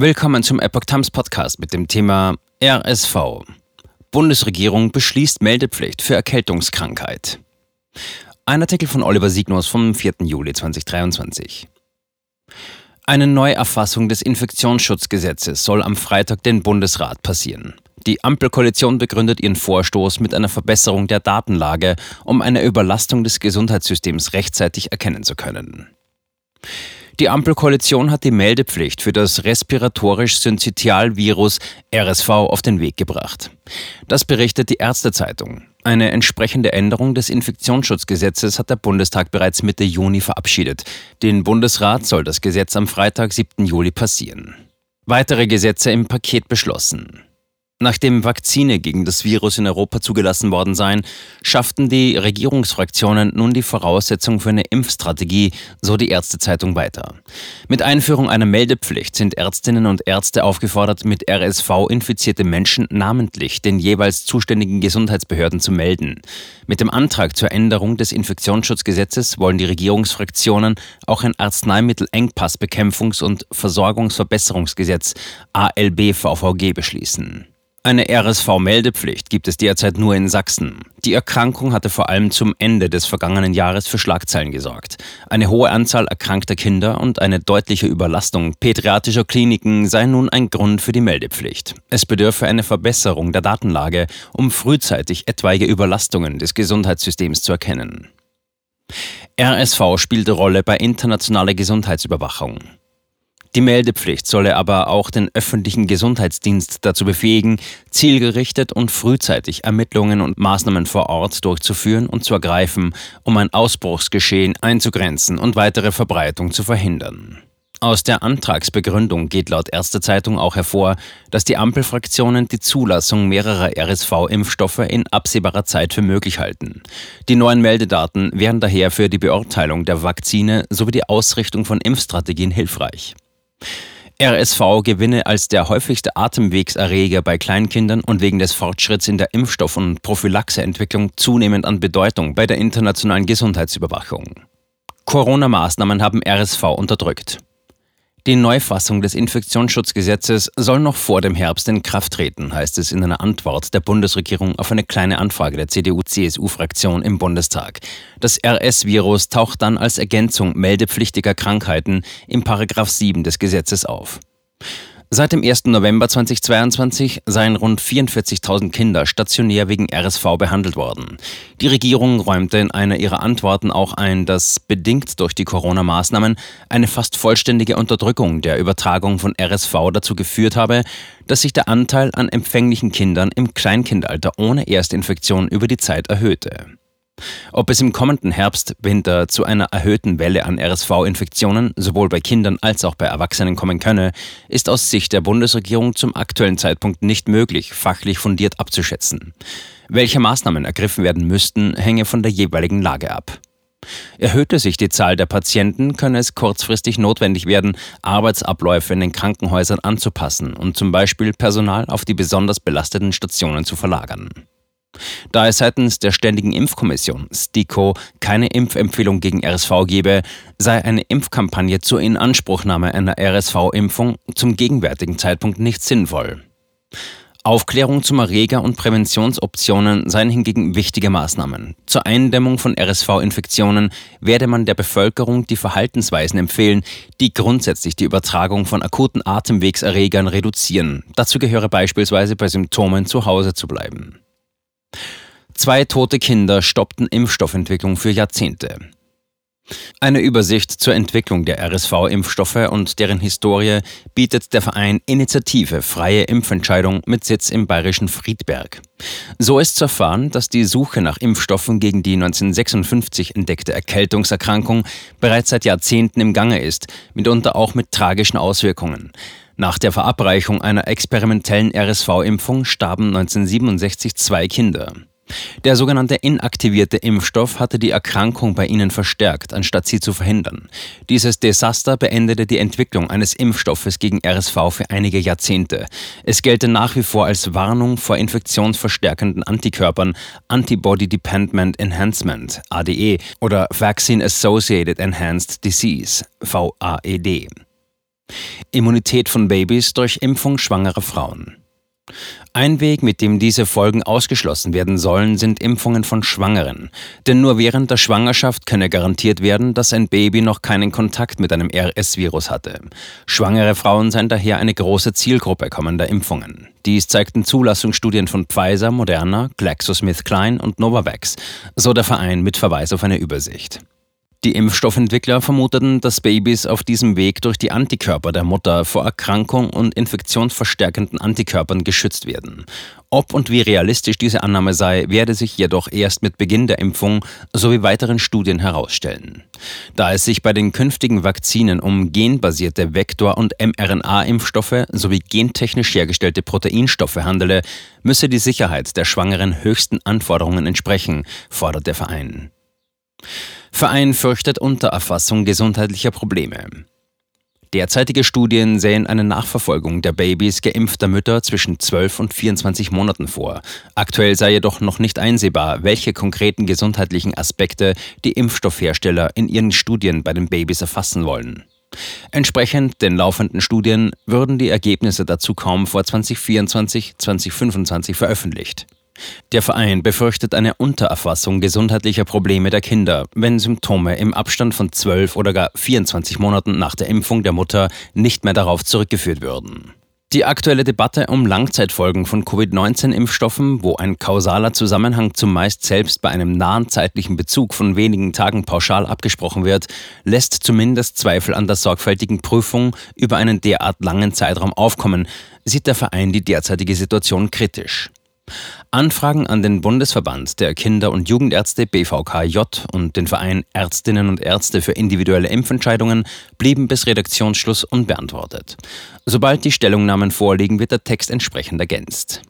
Willkommen zum Epoch Times Podcast mit dem Thema RSV. Bundesregierung beschließt Meldepflicht für Erkältungskrankheit. Ein Artikel von Oliver Signus vom 4. Juli 2023. Eine Neuerfassung des Infektionsschutzgesetzes soll am Freitag den Bundesrat passieren. Die Ampelkoalition begründet ihren Vorstoß mit einer Verbesserung der Datenlage, um eine Überlastung des Gesundheitssystems rechtzeitig erkennen zu können. Die Ampelkoalition hat die Meldepflicht für das respiratorisch-synzytialvirus RSV auf den Weg gebracht. Das berichtet die Ärztezeitung. Eine entsprechende Änderung des Infektionsschutzgesetzes hat der Bundestag bereits Mitte Juni verabschiedet. Den Bundesrat soll das Gesetz am Freitag, 7. Juli passieren. Weitere Gesetze im Paket beschlossen. Nachdem Vakzine gegen das Virus in Europa zugelassen worden seien, schafften die Regierungsfraktionen nun die Voraussetzung für eine Impfstrategie, so die Ärztezeitung weiter. Mit Einführung einer Meldepflicht sind Ärztinnen und Ärzte aufgefordert, mit RSV infizierte Menschen namentlich den jeweils zuständigen Gesundheitsbehörden zu melden. Mit dem Antrag zur Änderung des Infektionsschutzgesetzes wollen die Regierungsfraktionen auch ein Arzneimittelengpassbekämpfungs- und Versorgungsverbesserungsgesetz ALB-VVG beschließen. Eine RSV-Meldepflicht gibt es derzeit nur in Sachsen. Die Erkrankung hatte vor allem zum Ende des vergangenen Jahres für Schlagzeilen gesorgt. Eine hohe Anzahl erkrankter Kinder und eine deutliche Überlastung pädiatrischer Kliniken sei nun ein Grund für die Meldepflicht. Es bedürfe eine Verbesserung der Datenlage, um frühzeitig etwaige Überlastungen des Gesundheitssystems zu erkennen. RSV spielt Rolle bei internationaler Gesundheitsüberwachung. Die Meldepflicht solle aber auch den öffentlichen Gesundheitsdienst dazu befähigen, zielgerichtet und frühzeitig Ermittlungen und Maßnahmen vor Ort durchzuführen und zu ergreifen, um ein Ausbruchsgeschehen einzugrenzen und weitere Verbreitung zu verhindern. Aus der Antragsbegründung geht laut Erste Zeitung auch hervor, dass die Ampelfraktionen die Zulassung mehrerer RSV-Impfstoffe in absehbarer Zeit für möglich halten. Die neuen Meldedaten wären daher für die Beurteilung der Vakzine sowie die Ausrichtung von Impfstrategien hilfreich. RSV gewinne als der häufigste Atemwegserreger bei Kleinkindern und wegen des Fortschritts in der Impfstoff- und Prophylaxeentwicklung zunehmend an Bedeutung bei der internationalen Gesundheitsüberwachung. Corona-Maßnahmen haben RSV unterdrückt. Die Neufassung des Infektionsschutzgesetzes soll noch vor dem Herbst in Kraft treten, heißt es in einer Antwort der Bundesregierung auf eine kleine Anfrage der CDU-CSU-Fraktion im Bundestag. Das RS-Virus taucht dann als Ergänzung meldepflichtiger Krankheiten im Paragraph 7 des Gesetzes auf. Seit dem 1. November 2022 seien rund 44.000 Kinder stationär wegen RSV behandelt worden. Die Regierung räumte in einer ihrer Antworten auch ein, dass bedingt durch die Corona-Maßnahmen eine fast vollständige Unterdrückung der Übertragung von RSV dazu geführt habe, dass sich der Anteil an empfänglichen Kindern im Kleinkindalter ohne Erstinfektion über die Zeit erhöhte. Ob es im kommenden Herbst, Winter zu einer erhöhten Welle an RSV-Infektionen sowohl bei Kindern als auch bei Erwachsenen kommen könne, ist aus Sicht der Bundesregierung zum aktuellen Zeitpunkt nicht möglich, fachlich fundiert abzuschätzen. Welche Maßnahmen ergriffen werden müssten, hänge von der jeweiligen Lage ab. Erhöhte sich die Zahl der Patienten, könne es kurzfristig notwendig werden, Arbeitsabläufe in den Krankenhäusern anzupassen und zum Beispiel Personal auf die besonders belasteten Stationen zu verlagern. Da es seitens der Ständigen Impfkommission STIKO keine Impfempfehlung gegen RSV gebe, sei eine Impfkampagne zur Inanspruchnahme einer RSV-Impfung zum gegenwärtigen Zeitpunkt nicht sinnvoll. Aufklärung zum Erreger und Präventionsoptionen seien hingegen wichtige Maßnahmen. Zur Eindämmung von RSV-Infektionen werde man der Bevölkerung die Verhaltensweisen empfehlen, die grundsätzlich die Übertragung von akuten Atemwegserregern reduzieren. Dazu gehöre beispielsweise bei Symptomen zu Hause zu bleiben. Zwei tote Kinder stoppten Impfstoffentwicklung für Jahrzehnte. Eine Übersicht zur Entwicklung der RSV-Impfstoffe und deren Historie bietet der Verein Initiative Freie Impfentscheidung mit Sitz im bayerischen Friedberg. So ist zu erfahren, dass die Suche nach Impfstoffen gegen die 1956 entdeckte Erkältungserkrankung bereits seit Jahrzehnten im Gange ist, mitunter auch mit tragischen Auswirkungen. Nach der Verabreichung einer experimentellen RSV-Impfung starben 1967 zwei Kinder. Der sogenannte inaktivierte Impfstoff hatte die Erkrankung bei ihnen verstärkt, anstatt sie zu verhindern. Dieses Desaster beendete die Entwicklung eines Impfstoffes gegen RSV für einige Jahrzehnte. Es gelte nach wie vor als Warnung vor infektionsverstärkenden Antikörpern Antibody Dependent Enhancement ADE oder Vaccine Associated Enhanced Disease VAED. Immunität von Babys durch Impfung schwangerer Frauen. Ein Weg, mit dem diese Folgen ausgeschlossen werden sollen, sind Impfungen von Schwangeren. Denn nur während der Schwangerschaft könne garantiert werden, dass ein Baby noch keinen Kontakt mit einem RS-Virus hatte. Schwangere Frauen seien daher eine große Zielgruppe kommender Impfungen. Dies zeigten Zulassungsstudien von Pfizer, Moderna, GlaxoSmithKline und Novavax, so der Verein mit Verweis auf eine Übersicht. Die Impfstoffentwickler vermuteten, dass Babys auf diesem Weg durch die Antikörper der Mutter vor Erkrankung und infektionsverstärkenden Antikörpern geschützt werden. Ob und wie realistisch diese Annahme sei, werde sich jedoch erst mit Beginn der Impfung sowie weiteren Studien herausstellen. Da es sich bei den künftigen Vakzinen um genbasierte Vektor- und mRNA-Impfstoffe sowie gentechnisch hergestellte Proteinstoffe handele, müsse die Sicherheit der Schwangeren höchsten Anforderungen entsprechen, fordert der Verein. Verein fürchtet Untererfassung gesundheitlicher Probleme. Derzeitige Studien sehen eine Nachverfolgung der Babys geimpfter Mütter zwischen 12 und 24 Monaten vor. Aktuell sei jedoch noch nicht einsehbar, welche konkreten gesundheitlichen Aspekte die Impfstoffhersteller in ihren Studien bei den Babys erfassen wollen. Entsprechend den laufenden Studien würden die Ergebnisse dazu kaum vor 2024-2025 veröffentlicht. Der Verein befürchtet eine Untererfassung gesundheitlicher Probleme der Kinder, wenn Symptome im Abstand von 12 oder gar 24 Monaten nach der Impfung der Mutter nicht mehr darauf zurückgeführt würden. Die aktuelle Debatte um Langzeitfolgen von Covid-19-Impfstoffen, wo ein kausaler Zusammenhang zumeist selbst bei einem nahen zeitlichen Bezug von wenigen Tagen pauschal abgesprochen wird, lässt zumindest Zweifel an der sorgfältigen Prüfung über einen derart langen Zeitraum aufkommen, sieht der Verein die derzeitige Situation kritisch. Anfragen an den Bundesverband der Kinder- und Jugendärzte BVKJ und den Verein Ärztinnen und Ärzte für individuelle Impfentscheidungen blieben bis Redaktionsschluss unbeantwortet. Sobald die Stellungnahmen vorliegen, wird der Text entsprechend ergänzt.